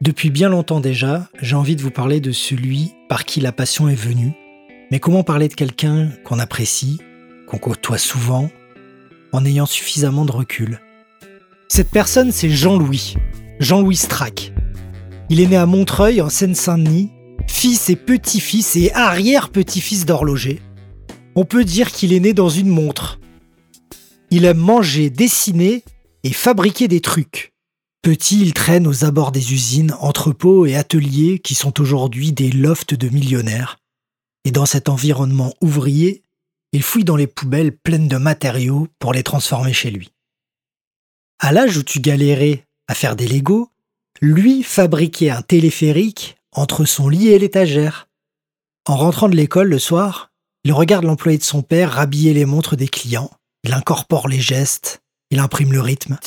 Depuis bien longtemps déjà, j'ai envie de vous parler de celui par qui la passion est venue. Mais comment parler de quelqu'un qu'on apprécie, qu'on côtoie souvent, en ayant suffisamment de recul? Cette personne, c'est Jean-Louis. Jean-Louis Strack. Il est né à Montreuil, en Seine-Saint-Denis, fils et petit-fils et arrière-petit-fils d'horloger. On peut dire qu'il est né dans une montre. Il aime manger, dessiner et fabriquer des trucs. Petit, il traîne aux abords des usines, entrepôts et ateliers qui sont aujourd'hui des lofts de millionnaires. Et dans cet environnement ouvrier, il fouille dans les poubelles pleines de matériaux pour les transformer chez lui. À l'âge où tu galérais à faire des Legos, lui fabriquait un téléphérique entre son lit et l'étagère. En rentrant de l'école le soir, il regarde l'employé de son père rhabiller les montres des clients, il incorpore les gestes, il imprime le rythme.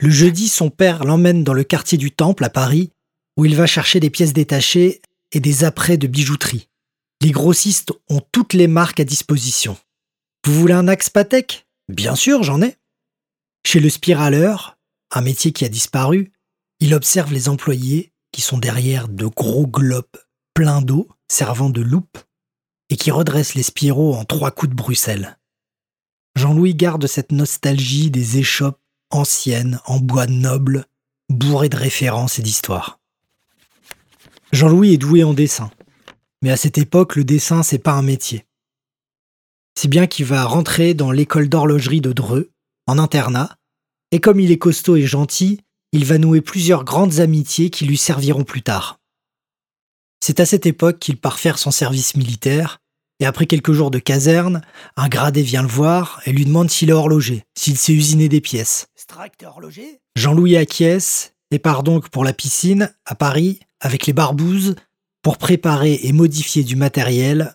Le jeudi, son père l'emmène dans le quartier du Temple à Paris, où il va chercher des pièces détachées et des apprêts de bijouterie. Les grossistes ont toutes les marques à disposition. Vous voulez un axe Patek? Bien sûr, j'en ai. Chez le spiraleur, un métier qui a disparu, il observe les employés qui sont derrière de gros globes pleins d'eau servant de loupe et qui redressent les spiraux en trois coups de Bruxelles. Jean-Louis garde cette nostalgie des échoppes ancienne, en bois noble, bourrée de références et d'histoires. Jean-Louis est doué en dessin, mais à cette époque, le dessin, c'est pas un métier. Si bien qu'il va rentrer dans l'école d'horlogerie de Dreux, en internat, et comme il est costaud et gentil, il va nouer plusieurs grandes amitiés qui lui serviront plus tard. C'est à cette époque qu'il part faire son service militaire et après quelques jours de caserne, un gradé vient le voir et lui demande s'il est horloger, s'il sait usiner des pièces. horloger? Jean-Louis acquiesce et part donc pour la piscine, à Paris, avec les barbouzes, pour préparer et modifier du matériel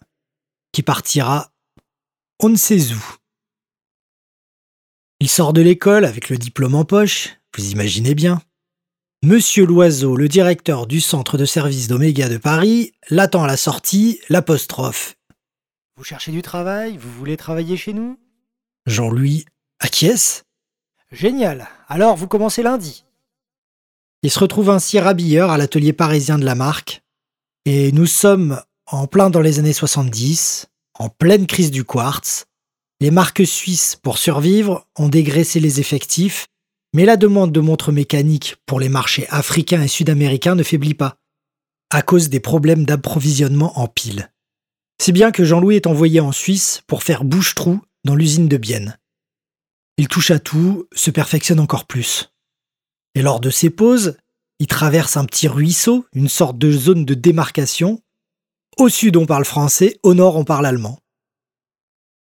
qui partira on ne sait où. Il sort de l'école avec le diplôme en poche, vous imaginez bien. Monsieur Loiseau, le directeur du centre de service d'Oméga de Paris, l'attend à la sortie, l'apostrophe vous cherchez du travail? Vous voulez travailler chez nous? Jean-Louis acquiesce. Génial. Alors vous commencez lundi. Il se retrouve ainsi rabilleur à l'atelier parisien de la marque. Et nous sommes en plein dans les années 70, en pleine crise du quartz. Les marques suisses, pour survivre, ont dégraissé les effectifs, mais la demande de montres mécaniques pour les marchés africains et sud-américains ne faiblit pas, à cause des problèmes d'approvisionnement en piles. Si bien que Jean-Louis est envoyé en Suisse pour faire bouche-trou dans l'usine de Bienne. Il touche à tout, se perfectionne encore plus. Et lors de ses pauses, il traverse un petit ruisseau, une sorte de zone de démarcation. Au sud, on parle français, au nord, on parle allemand.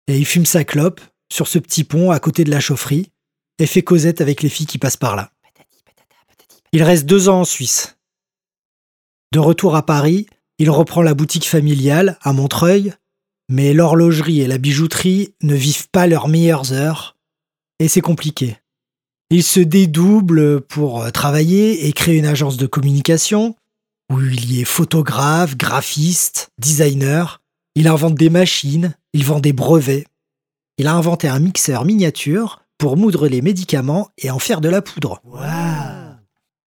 Et il fume sa clope sur ce petit pont à côté de la chaufferie et fait causette avec les filles qui passent par là. Il reste deux ans en Suisse. De retour à Paris, il reprend la boutique familiale à Montreuil, mais l'horlogerie et la bijouterie ne vivent pas leurs meilleures heures, et c'est compliqué. Il se dédouble pour euh, travailler et créer une agence de communication, où il y est photographe, graphiste, designer, il invente des machines, il vend des brevets. Il a inventé un mixeur miniature pour moudre les médicaments et en faire de la poudre.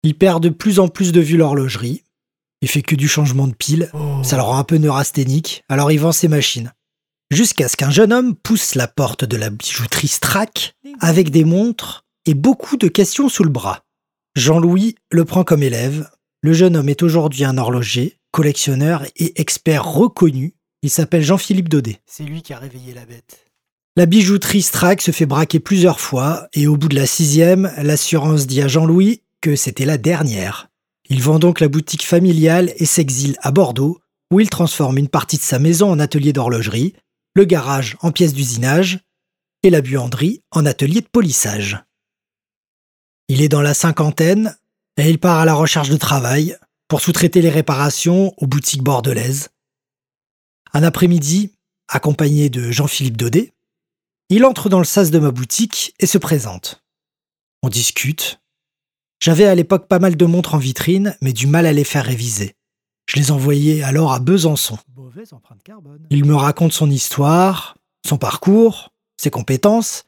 Il perd de plus en plus de vue l'horlogerie, il fait que du changement de pile, oh. ça le rend un peu neurasthénique, alors il vend ses machines. Jusqu'à ce qu'un jeune homme pousse la porte de la bijouterie Strack avec des montres et beaucoup de questions sous le bras. Jean-Louis le prend comme élève. Le jeune homme est aujourd'hui un horloger, collectionneur et expert reconnu. Il s'appelle Jean-Philippe Daudet. C'est lui qui a réveillé la bête. La bijouterie Strack se fait braquer plusieurs fois et au bout de la sixième, l'assurance dit à Jean-Louis que c'était la dernière. Il vend donc la boutique familiale et s'exile à Bordeaux, où il transforme une partie de sa maison en atelier d'horlogerie, le garage en pièce d'usinage et la buanderie en atelier de polissage. Il est dans la cinquantaine et il part à la recherche de travail pour sous-traiter les réparations aux boutiques bordelaises. Un après-midi, accompagné de Jean-Philippe Daudet, il entre dans le sas de ma boutique et se présente. On discute, j'avais à l'époque pas mal de montres en vitrine, mais du mal à les faire réviser. Je les envoyais alors à Besançon. Il me raconte son histoire, son parcours, ses compétences,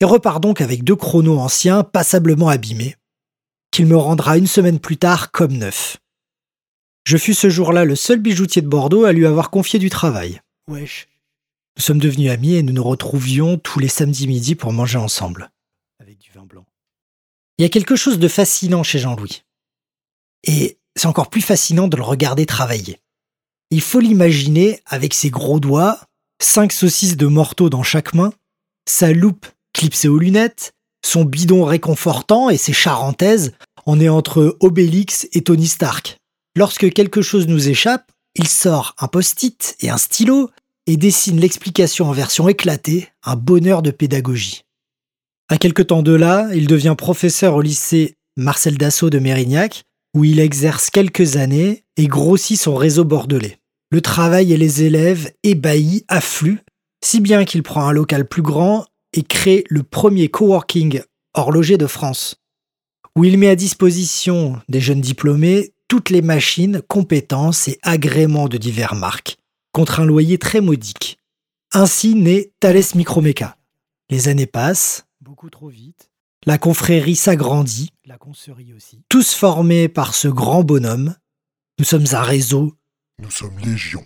et repart donc avec deux chronos anciens passablement abîmés. qu'il me rendra une semaine plus tard comme neuf. Je fus ce jour-là le seul bijoutier de Bordeaux à lui avoir confié du travail. Wesh. Nous sommes devenus amis et nous nous retrouvions tous les samedis midi pour manger ensemble. Avec du vin blanc. Il y a quelque chose de fascinant chez Jean-Louis. Et c'est encore plus fascinant de le regarder travailler. Il faut l'imaginer avec ses gros doigts, cinq saucisses de morteau dans chaque main, sa loupe clipsée aux lunettes, son bidon réconfortant et ses charentaises, on est entre Obélix et Tony Stark. Lorsque quelque chose nous échappe, il sort un post-it et un stylo et dessine l'explication en version éclatée, un bonheur de pédagogie. À quelque temps de là, il devient professeur au lycée Marcel Dassault de Mérignac, où il exerce quelques années et grossit son réseau bordelais. Le travail et les élèves ébahis affluent, si bien qu'il prend un local plus grand et crée le premier coworking horloger de France, où il met à disposition des jeunes diplômés toutes les machines, compétences et agréments de diverses marques, contre un loyer très modique. Ainsi naît Thales Micromeca. Les années passent, Beaucoup trop vite. la confrérie s'agrandit, La concerie aussi. tous formés par ce grand bonhomme. Nous sommes un réseau. Nous sommes légion.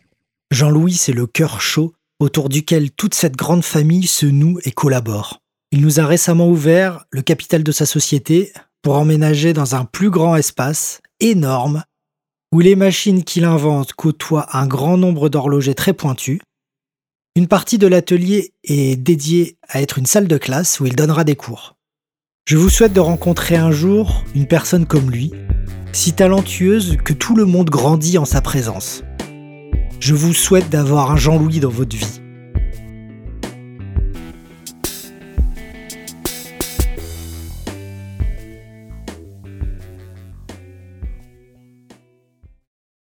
Jean-Louis, c'est le cœur chaud autour duquel toute cette grande famille se noue et collabore. Il nous a récemment ouvert le capital de sa société pour emménager dans un plus grand espace, énorme, où les machines qu'il invente côtoient un grand nombre d'horlogers très pointus. Une partie de l'atelier est dédiée à être une salle de classe où il donnera des cours. Je vous souhaite de rencontrer un jour une personne comme lui, si talentueuse que tout le monde grandit en sa présence. Je vous souhaite d'avoir un Jean-Louis dans votre vie.